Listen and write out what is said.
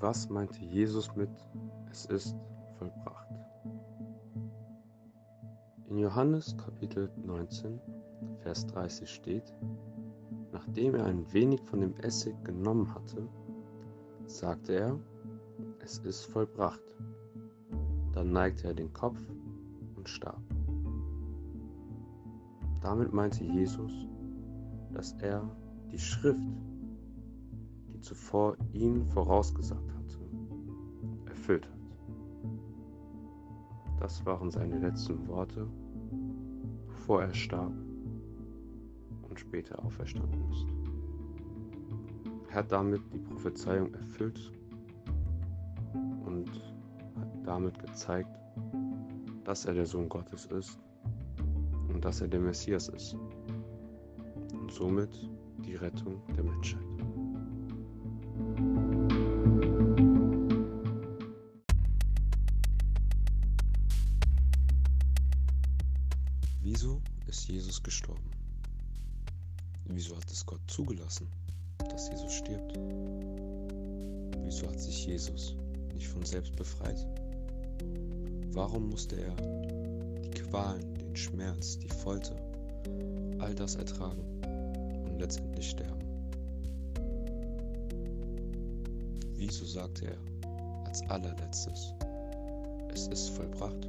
Was meinte Jesus mit Es ist vollbracht? In Johannes Kapitel 19, Vers 30 steht, nachdem er ein wenig von dem Essig genommen hatte, sagte er, es ist vollbracht. Dann neigte er den Kopf und starb. Damit meinte Jesus, dass er die Schrift, die zuvor ihn vorausgesagt hatte, erfüllt hat. Das waren seine letzten Worte, bevor er starb und später auferstanden ist. Er hat damit die Prophezeiung erfüllt und hat damit gezeigt, dass er der Sohn Gottes ist und dass er der Messias ist und somit die Rettung der Menschheit. Wieso ist Jesus gestorben? Wieso hat es Gott zugelassen, dass Jesus stirbt? Wieso hat sich Jesus nicht von selbst befreit? Warum musste er die Qualen, den Schmerz, die Folter, all das ertragen und letztendlich sterben? Wieso sagte er als allerletztes, es ist vollbracht?